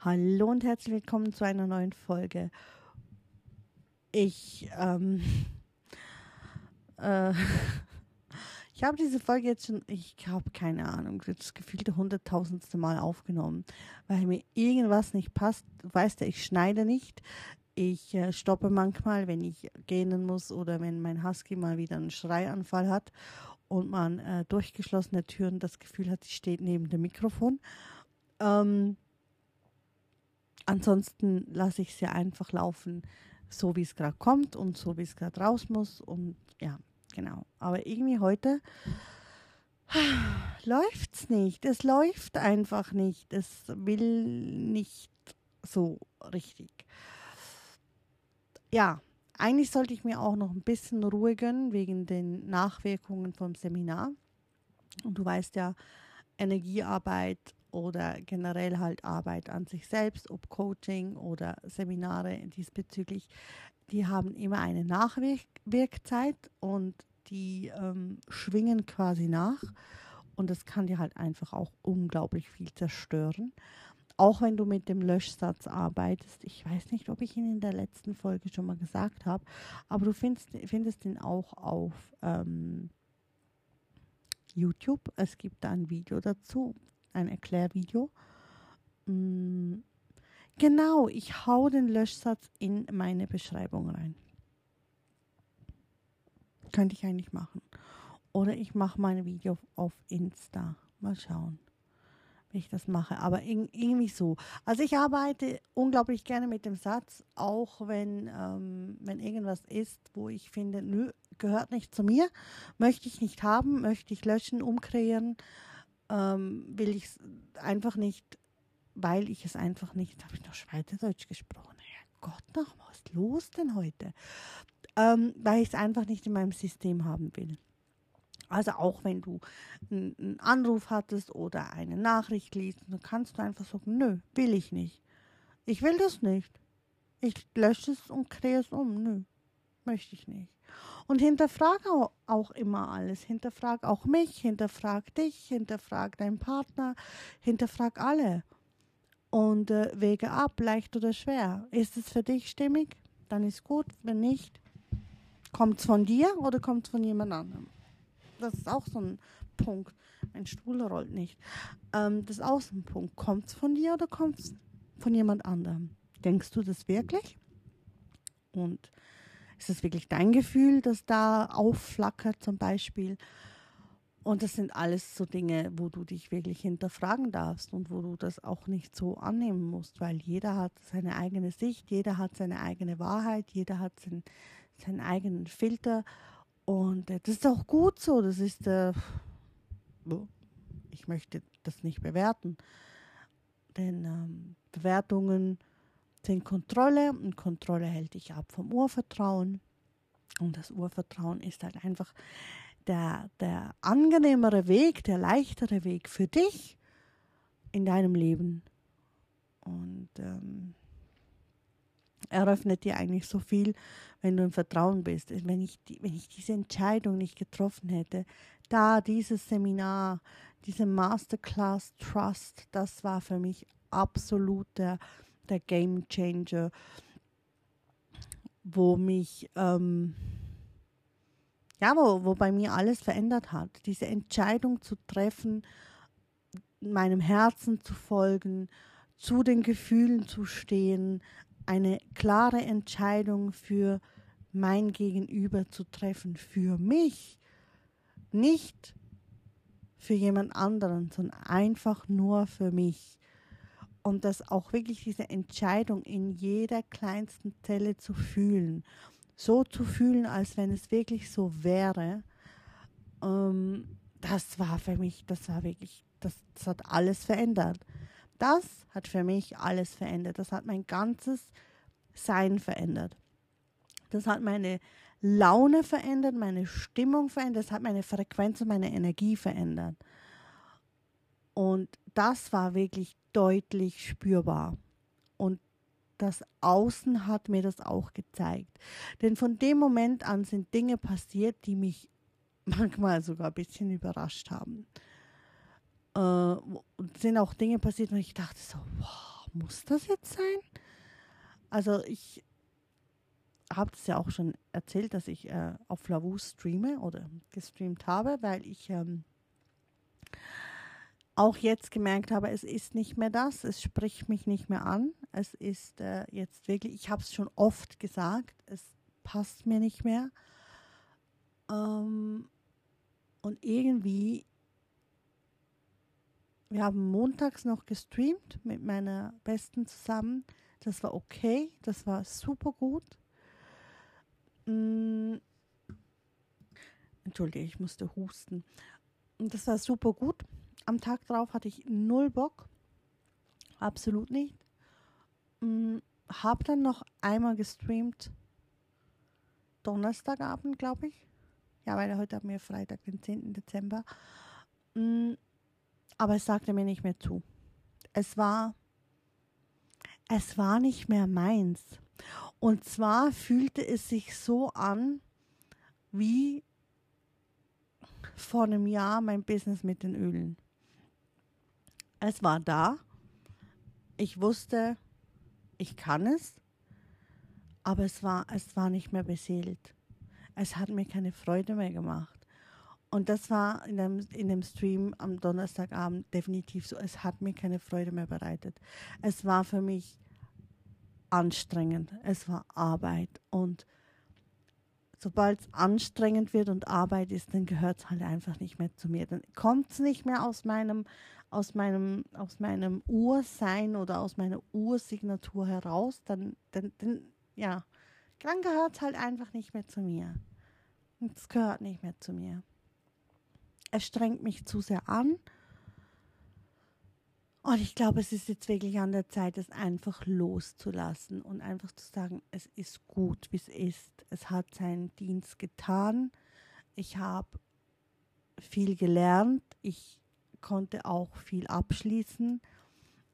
Hallo und herzlich willkommen zu einer neuen Folge. Ich, ähm, äh, ich habe diese Folge jetzt schon, ich habe keine Ahnung, das gefühlte hunderttausendste Mal aufgenommen, weil mir irgendwas nicht passt. Weißt du, ich schneide nicht. Ich äh, stoppe manchmal, wenn ich gehen muss oder wenn mein Husky mal wieder einen Schreianfall hat und man äh, durch geschlossene Türen das Gefühl hat, sie steht neben dem Mikrofon. Ähm, ansonsten lasse ich es ja einfach laufen, so wie es gerade kommt und so wie es gerade raus muss. Und ja, genau. Aber irgendwie heute läuft es nicht. Es läuft einfach nicht. Es will nicht so richtig. Ja, eigentlich sollte ich mir auch noch ein bisschen Ruhe gönnen wegen den Nachwirkungen vom Seminar. Und du weißt ja, Energiearbeit oder generell halt Arbeit an sich selbst, ob Coaching oder Seminare diesbezüglich, die haben immer eine Nachwirkzeit und die ähm, schwingen quasi nach und das kann dir halt einfach auch unglaublich viel zerstören. Auch wenn du mit dem Löschsatz arbeitest, ich weiß nicht, ob ich ihn in der letzten Folge schon mal gesagt habe, aber du findest, findest ihn auch auf ähm, YouTube. Es gibt da ein Video dazu, ein Erklärvideo. Mm, genau, ich hau den Löschsatz in meine Beschreibung rein. Könnte ich eigentlich machen. Oder ich mache mein Video auf Insta. Mal schauen, wie ich das mache. Aber irgendwie so. Also ich arbeite unglaublich gerne mit dem Satz, auch wenn, ähm, wenn irgendwas ist, wo ich finde, nö, gehört nicht zu mir, möchte ich nicht haben, möchte ich löschen, umkreieren ähm, will ich es einfach nicht, weil ich es einfach nicht, habe ich noch Schweizerdeutsch gesprochen. Gott, noch was los denn heute? Ähm, weil ich es einfach nicht in meinem System haben will. Also auch wenn du einen Anruf hattest oder eine Nachricht liest, dann kannst du einfach sagen, nö, will ich nicht. Ich will das nicht. Ich lösche es und kreiere es um. Nö, möchte ich nicht. Und hinterfrag auch immer alles. Hinterfrag auch mich, hinterfrag dich, hinterfrag deinen Partner, hinterfrag alle. Und äh, wege ab, leicht oder schwer. Ist es für dich stimmig? Dann ist gut. Wenn nicht, kommt es von dir oder kommt es von jemand anderem? Das ist auch so ein Punkt. Mein Stuhl rollt nicht. Ähm, das ist auch so ein Punkt. Kommt es von dir oder kommt es von jemand anderem? Denkst du das wirklich? Und ist es wirklich dein Gefühl, das da aufflackert zum Beispiel? Und das sind alles so Dinge, wo du dich wirklich hinterfragen darfst und wo du das auch nicht so annehmen musst, weil jeder hat seine eigene Sicht, jeder hat seine eigene Wahrheit, jeder hat sein, seinen eigenen Filter. Und äh, das ist auch gut so. Das ist, äh, ich möchte das nicht bewerten, denn ähm, Bewertungen sind Kontrolle und Kontrolle hält dich ab vom Urvertrauen. Und das Urvertrauen ist halt einfach der, der angenehmere Weg, der leichtere Weg für dich in deinem Leben. Und ähm, eröffnet dir eigentlich so viel, wenn du im Vertrauen bist. Wenn ich, wenn ich diese Entscheidung nicht getroffen hätte, da dieses Seminar, diese Masterclass Trust, das war für mich absolut der der Game Changer, wo mich, ähm, ja, wo, wo bei mir alles verändert hat. Diese Entscheidung zu treffen, meinem Herzen zu folgen, zu den Gefühlen zu stehen, eine klare Entscheidung für mein Gegenüber zu treffen, für mich, nicht für jemand anderen, sondern einfach nur für mich und das auch wirklich diese Entscheidung in jeder kleinsten Zelle zu fühlen, so zu fühlen, als wenn es wirklich so wäre, ähm, das war für mich, das war wirklich, das, das hat alles verändert. Das hat für mich alles verändert. Das hat mein ganzes Sein verändert. Das hat meine Laune verändert, meine Stimmung verändert, das hat meine Frequenz und meine Energie verändert. Und das war wirklich deutlich spürbar. Und das Außen hat mir das auch gezeigt. Denn von dem Moment an sind Dinge passiert, die mich manchmal sogar ein bisschen überrascht haben. Äh, und sind auch Dinge passiert, wo ich dachte so, wow, muss das jetzt sein? Also ich habe es ja auch schon erzählt, dass ich äh, auf Lavu streame oder gestreamt habe, weil ich ähm, auch jetzt gemerkt habe, es ist nicht mehr das, es spricht mich nicht mehr an. Es ist äh, jetzt wirklich, ich habe es schon oft gesagt, es passt mir nicht mehr. Ähm, und irgendwie, wir haben montags noch gestreamt mit meiner Besten zusammen. Das war okay, das war super gut. Mm, Entschuldige, ich musste husten. Und das war super gut. Am Tag drauf hatte ich null Bock. Absolut nicht. Mm, hab dann noch einmal gestreamt. Donnerstagabend, glaube ich. Ja, weil heute haben wir Freitag, den 10. Dezember. Mm, aber es sagte mir nicht mehr zu. Es war, es war nicht mehr meins. Und zwar fühlte es sich so an, wie vor einem Jahr mein Business mit den Ölen. Es war da. Ich wusste, ich kann es, aber es war, es war nicht mehr beseelt. Es hat mir keine Freude mehr gemacht. Und das war in dem, in dem Stream am Donnerstagabend definitiv so. Es hat mir keine Freude mehr bereitet. Es war für mich anstrengend. Es war Arbeit. Und sobald es anstrengend wird und Arbeit ist, dann gehört es halt einfach nicht mehr zu mir. Dann kommt es nicht mehr aus meinem, aus meinem, aus meinem Ursein oder aus meiner Ursignatur heraus. Dann, dann, dann ja, dann gehört es halt einfach nicht mehr zu mir. Es gehört nicht mehr zu mir. Es strengt mich zu sehr an und ich glaube, es ist jetzt wirklich an der Zeit, es einfach loszulassen und einfach zu sagen, es ist gut, wie es ist. Es hat seinen Dienst getan. Ich habe viel gelernt. Ich konnte auch viel abschließen.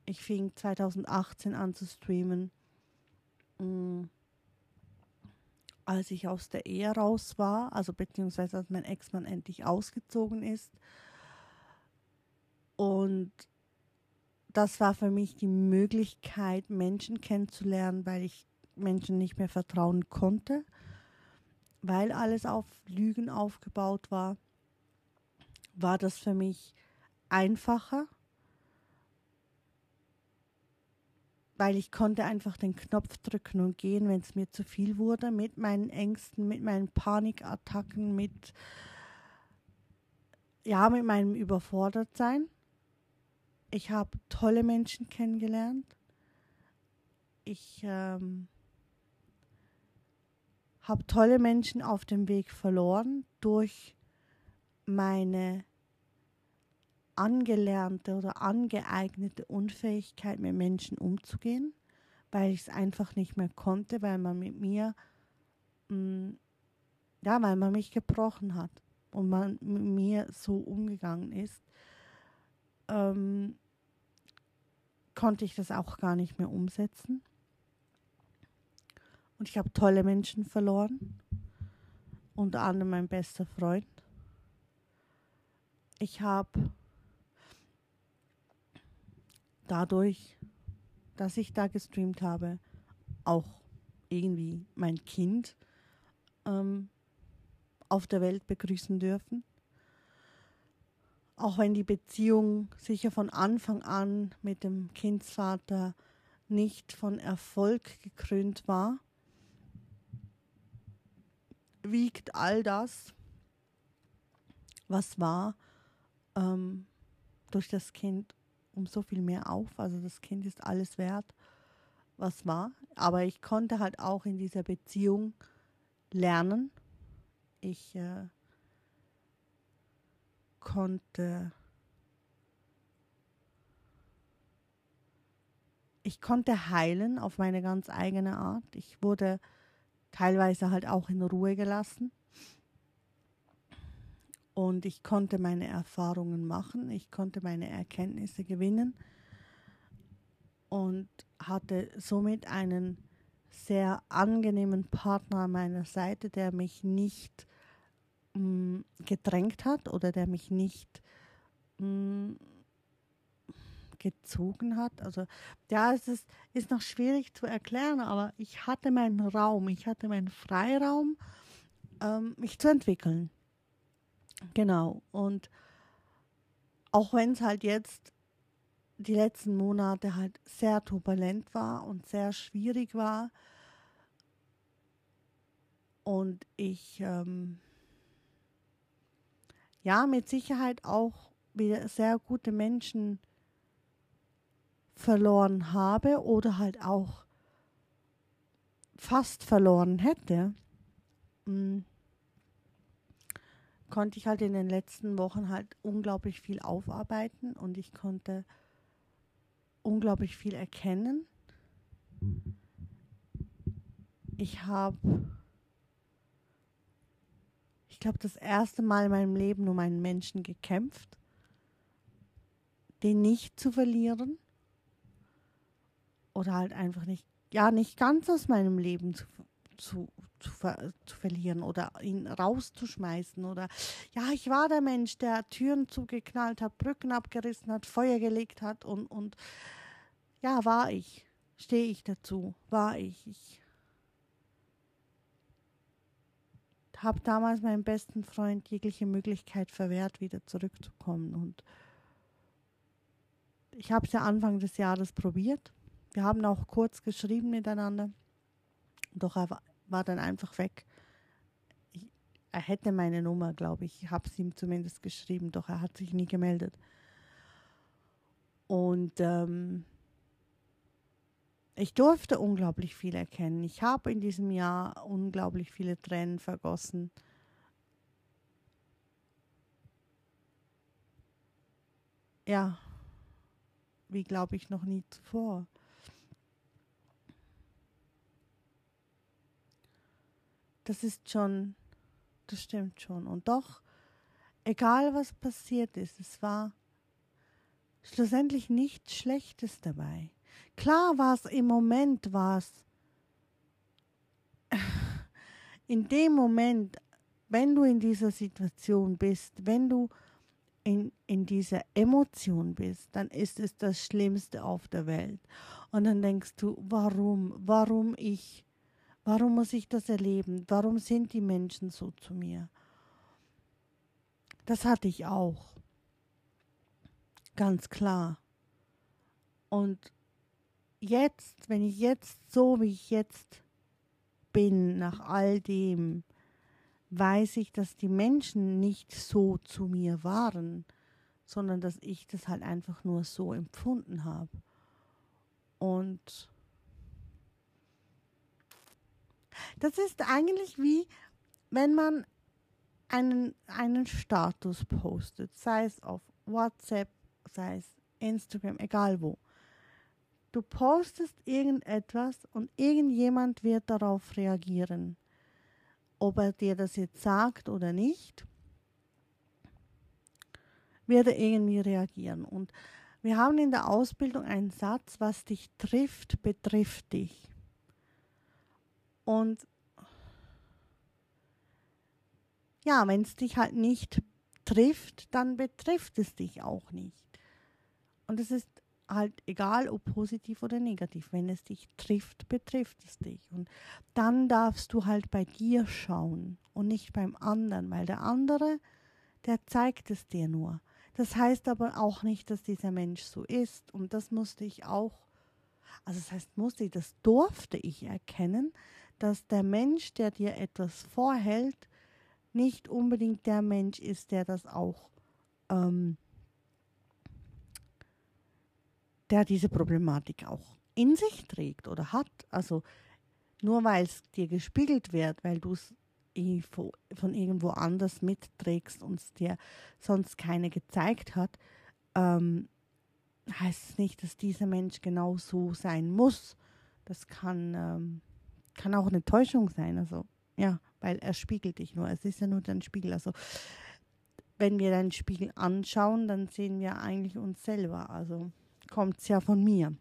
Ich fing 2018 an zu streamen, mm, als ich aus der Ehe raus war, also beziehungsweise als mein Ex-Mann endlich ausgezogen ist. Und das war für mich die Möglichkeit, Menschen kennenzulernen, weil ich Menschen nicht mehr vertrauen konnte, weil alles auf Lügen aufgebaut war, war das für mich einfacher, weil ich konnte einfach den Knopf drücken und gehen, wenn es mir zu viel wurde, mit meinen Ängsten, mit meinen Panikattacken, mit ja, mit meinem Überfordertsein. Ich habe tolle Menschen kennengelernt. Ich ähm, habe tolle Menschen auf dem Weg verloren durch meine angelernte oder angeeignete Unfähigkeit, mit Menschen umzugehen, weil ich es einfach nicht mehr konnte, weil man mit mir, mh, mm, ja, weil man mich gebrochen hat und man mit mir so umgegangen ist. Ähm, konnte ich das auch gar nicht mehr umsetzen. Und ich habe tolle Menschen verloren, unter anderem mein bester Freund. Ich habe dadurch, dass ich da gestreamt habe, auch irgendwie mein Kind ähm, auf der Welt begrüßen dürfen. Auch wenn die Beziehung sicher von Anfang an mit dem Kindsvater nicht von Erfolg gekrönt war, wiegt all das, was war, ähm, durch das Kind um so viel mehr auf. Also das Kind ist alles wert, was war. Aber ich konnte halt auch in dieser Beziehung lernen. Ich äh, konnte ich konnte heilen auf meine ganz eigene Art. Ich wurde teilweise halt auch in Ruhe gelassen. Und ich konnte meine Erfahrungen machen, ich konnte meine Erkenntnisse gewinnen und hatte somit einen sehr angenehmen Partner an meiner Seite, der mich nicht mh, gedrängt hat oder der mich nicht mh, gezogen hat. Also ja, es ist, ist noch schwierig zu erklären, aber ich hatte meinen Raum, ich hatte meinen Freiraum, ähm, mich zu entwickeln. Genau. Und auch wenn es halt jetzt die letzten Monate halt sehr turbulent war und sehr schwierig war. Und ich ähm, ja mit Sicherheit auch wieder sehr gute Menschen verloren habe oder halt auch fast verloren hätte, mh, konnte ich halt in den letzten Wochen halt unglaublich viel aufarbeiten und ich konnte unglaublich viel erkennen. Ich habe, ich glaube, das erste Mal in meinem Leben um einen Menschen gekämpft, den nicht zu verlieren oder halt einfach nicht, ja, nicht ganz aus meinem Leben zu, zu, zu, ver zu verlieren oder ihn rauszuschmeißen oder ja, ich war der Mensch, der Türen zugeknallt hat, Brücken abgerissen hat, Feuer gelegt hat und, und ja, war ich. Stehe ich dazu, war ich. Ich habe damals meinem besten Freund jegliche Möglichkeit verwehrt, wieder zurückzukommen. Und ich habe es ja Anfang des Jahres probiert. Wir haben auch kurz geschrieben miteinander. Doch er war dann einfach weg. Ich, er hätte meine Nummer, glaube ich. Ich habe es ihm zumindest geschrieben, doch er hat sich nie gemeldet. Und ähm, ich durfte unglaublich viel erkennen. Ich habe in diesem Jahr unglaublich viele Tränen vergossen. Ja, wie glaube ich noch nie zuvor. Das ist schon, das stimmt schon. Und doch, egal was passiert ist, es war schlussendlich nichts Schlechtes dabei. Klar war es im Moment, war es in dem Moment, wenn du in dieser Situation bist, wenn du in, in dieser Emotion bist, dann ist es das Schlimmste auf der Welt. Und dann denkst du, warum, warum ich, warum muss ich das erleben, warum sind die Menschen so zu mir? Das hatte ich auch. Ganz klar. Und jetzt, wenn ich jetzt so wie ich jetzt bin, nach all dem, weiß ich, dass die Menschen nicht so zu mir waren, sondern dass ich das halt einfach nur so empfunden habe. Und das ist eigentlich wie, wenn man einen, einen Status postet, sei es auf WhatsApp, sei es Instagram, egal wo. Du postest irgendetwas und irgendjemand wird darauf reagieren. Ob er dir das jetzt sagt oder nicht, wird er irgendwie reagieren. Und wir haben in der Ausbildung einen Satz, was dich trifft, betrifft dich. Und ja, wenn es dich halt nicht trifft, dann betrifft es dich auch nicht. Und es ist halt egal, ob positiv oder negativ, wenn es dich trifft, betrifft es dich. Und dann darfst du halt bei dir schauen und nicht beim anderen, weil der andere, der zeigt es dir nur. Das heißt aber auch nicht, dass dieser Mensch so ist. Und das musste ich auch, also das heißt musste ich, das durfte ich erkennen, dass der Mensch, der dir etwas vorhält, nicht unbedingt der Mensch ist, der das auch ähm, der diese Problematik auch in sich trägt oder hat. Also nur weil es dir gespiegelt wird, weil du es von irgendwo anders mitträgst und es dir sonst keine gezeigt hat, ähm, heißt es nicht, dass dieser Mensch genau so sein muss. Das kann, ähm, kann auch eine Täuschung sein. Also ja, weil er spiegelt dich nur. Es ist ja nur dein Spiegel. Also wenn wir deinen Spiegel anschauen, dann sehen wir eigentlich uns selber. Also kommt es ja von mir.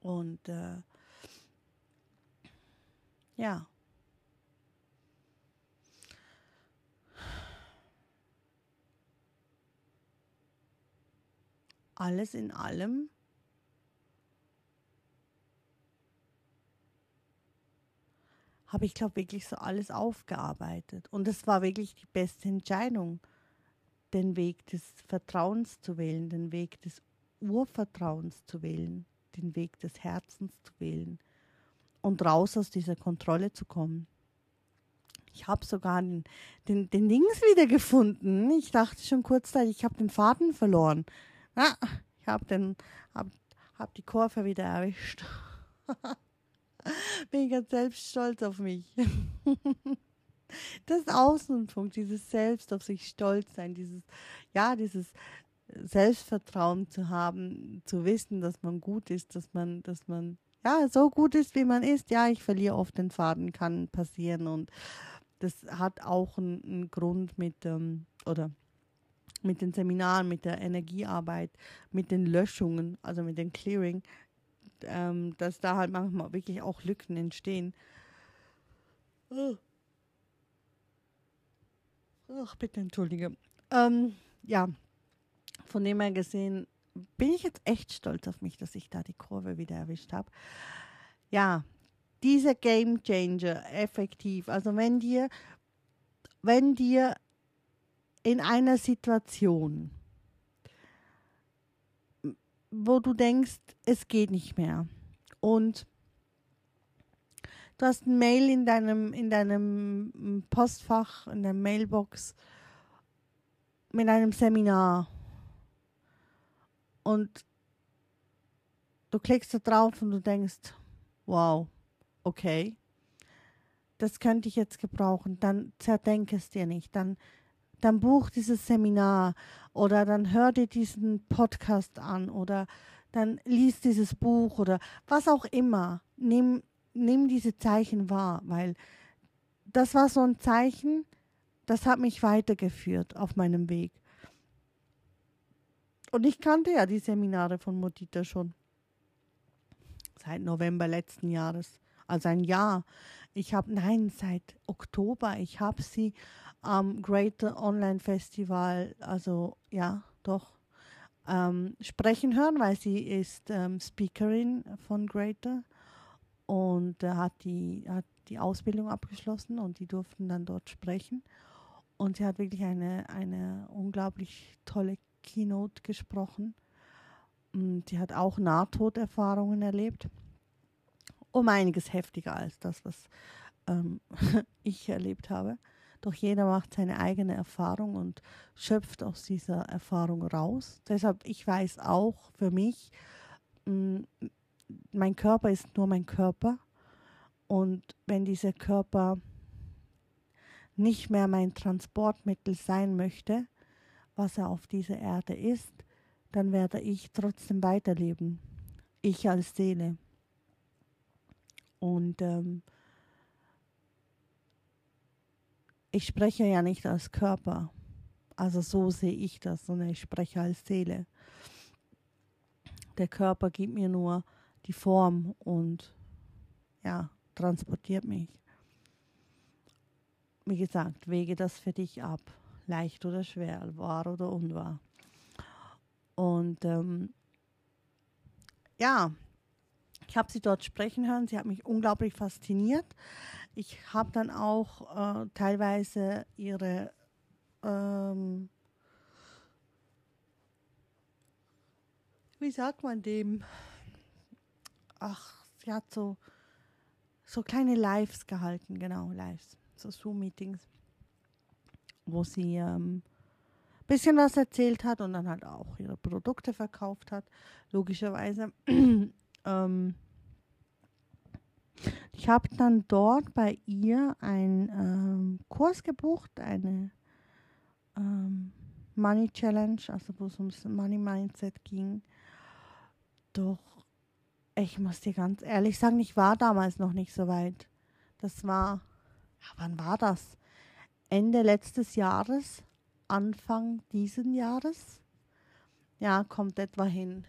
Und äh, ja. alles in allem habe ich, glaube wirklich so alles aufgearbeitet. Und es war wirklich die beste Entscheidung, den Weg des Vertrauens zu wählen, den Weg des Urvertrauens zu wählen, den Weg des Herzens zu wählen und raus aus dieser Kontrolle zu kommen. Ich habe sogar den, den, den Dings wiedergefunden. Ich dachte schon kurzzeitig, ich habe den Faden verloren. Ah, ich habe hab, hab die Kurve wieder erwischt. Bin ich ganz selbst stolz auf mich. das Außenpunkt, dieses Selbst auf sich stolz sein, dieses, ja, dieses Selbstvertrauen zu haben, zu wissen, dass man gut ist, dass man, dass man, ja, so gut ist, wie man ist. Ja, ich verliere oft den Faden, kann passieren und das hat auch einen, einen Grund mit, ähm, oder mit den Seminaren, mit der Energiearbeit, mit den Löschungen, also mit dem Clearing, ähm, dass da halt manchmal wirklich auch Lücken entstehen. Ach, bitte entschuldige. Ähm, ja, von dem her gesehen bin ich jetzt echt stolz auf mich, dass ich da die Kurve wieder erwischt habe. Ja, dieser Game Changer effektiv. Also wenn dir, wenn dir in einer Situation, wo du denkst, es geht nicht mehr. Und du hast ein Mail in deinem, in deinem Postfach, in der Mailbox mit einem Seminar. Und du klickst da drauf und du denkst, wow, okay, das könnte ich jetzt gebrauchen, dann zerdenke es dir nicht, dann dann buch dieses Seminar oder dann hör dir diesen Podcast an oder dann lies dieses Buch oder was auch immer. Nimm, nimm diese Zeichen wahr, weil das war so ein Zeichen, das hat mich weitergeführt auf meinem Weg. Und ich kannte ja die Seminare von Modita schon seit November letzten Jahres, also ein Jahr. Ich habe, nein, seit Oktober, ich habe sie am Greater Online Festival, also ja, doch, ähm, sprechen hören, weil sie ist ähm, Speakerin von Greater und äh, hat, die, hat die Ausbildung abgeschlossen und die durften dann dort sprechen. Und sie hat wirklich eine, eine unglaublich tolle Keynote gesprochen. Und sie hat auch Nahtoderfahrungen erlebt. Um einiges heftiger als das, was ähm, ich erlebt habe. Doch jeder macht seine eigene Erfahrung und schöpft aus dieser Erfahrung raus. Deshalb, ich weiß auch für mich, mm, mein Körper ist nur mein Körper. Und wenn dieser Körper nicht mehr mein Transportmittel sein möchte, was er auf dieser Erde ist, dann werde ich trotzdem weiterleben. Ich als Seele. Und ähm, ich spreche ja nicht als Körper. Also so sehe ich das, sondern ich spreche als Seele. Der Körper gibt mir nur die Form und ja, transportiert mich. Wie gesagt, wege das für dich ab. Leicht oder schwer, wahr oder unwahr. Und ähm, ja, ich habe sie dort sprechen hören. Sie hat mich unglaublich fasziniert. Ich habe dann auch äh, teilweise ihre ähm, wie sagt man dem? Ach, sie hat so, so kleine Lives gehalten, genau, Lives, so Zoom-Meetings, wo sie ähm, bisschen was erzählt hat und dann halt auch ihre Produkte verkauft hat, logischerweise. ähm, ich habe dann dort bei ihr einen ähm, Kurs gebucht, eine ähm, Money Challenge, also wo es ums Money Mindset ging. Doch ich muss dir ganz ehrlich sagen, ich war damals noch nicht so weit. Das war, wann war das? Ende letztes Jahres, Anfang diesen Jahres? Ja, kommt etwa hin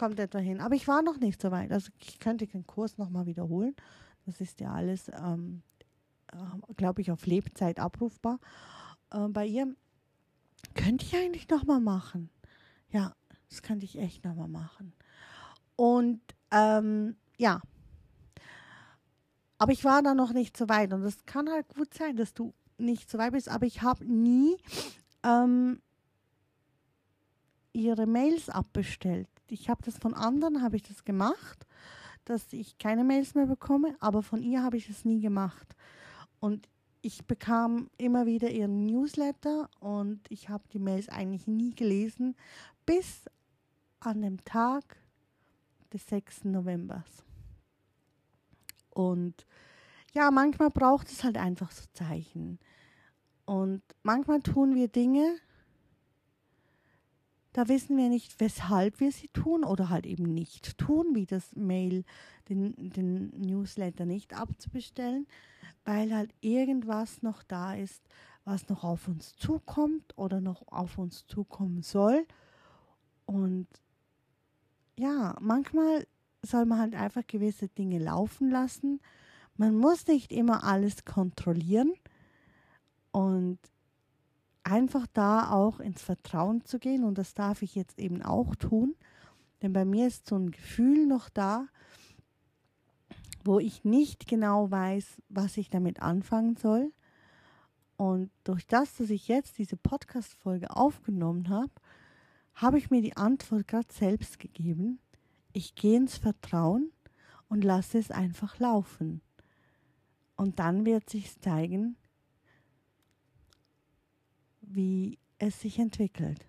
kommt etwa hin. Aber ich war noch nicht so weit. Also ich könnte den Kurs nochmal wiederholen. Das ist ja alles, ähm, äh, glaube ich, auf Lebzeit abrufbar. Äh, bei ihr könnte ich eigentlich nochmal machen. Ja, Das könnte ich echt nochmal machen. Und ähm, ja. Aber ich war da noch nicht so weit. Und es kann halt gut sein, dass du nicht so weit bist. Aber ich habe nie ähm, ihre Mails abbestellt. Ich habe das von anderen, habe ich das gemacht, dass ich keine Mails mehr bekomme. Aber von ihr habe ich es nie gemacht. Und ich bekam immer wieder ihren Newsletter und ich habe die Mails eigentlich nie gelesen, bis an dem Tag des 6. Novembers. Und ja, manchmal braucht es halt einfach so Zeichen. Und manchmal tun wir Dinge, da wissen wir nicht, weshalb wir sie tun oder halt eben nicht tun, wie das Mail, den, den Newsletter nicht abzubestellen weil halt irgendwas noch da ist, was noch auf uns zukommt oder noch auf uns zukommen soll. Und ja, manchmal soll man halt einfach gewisse Dinge laufen lassen. Man muss nicht immer alles kontrollieren und einfach da auch ins Vertrauen zu gehen. Und das darf ich jetzt eben auch tun. Denn bei mir ist so ein Gefühl noch da, wo ich nicht genau weiß, was ich damit anfangen soll. Und durch das, dass ich jetzt diese Podcast-Folge aufgenommen habe, habe ich mir die Antwort gerade selbst gegeben. Ich gehe ins Vertrauen und lasse es einfach laufen. Und dann wird sich zeigen, wie es sich entwickelt.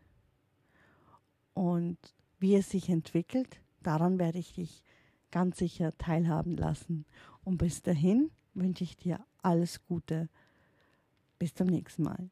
Und wie es sich entwickelt, daran werde ich dich ganz sicher teilhaben lassen. Und bis dahin wünsche ich dir alles Gute. Bis zum nächsten Mal.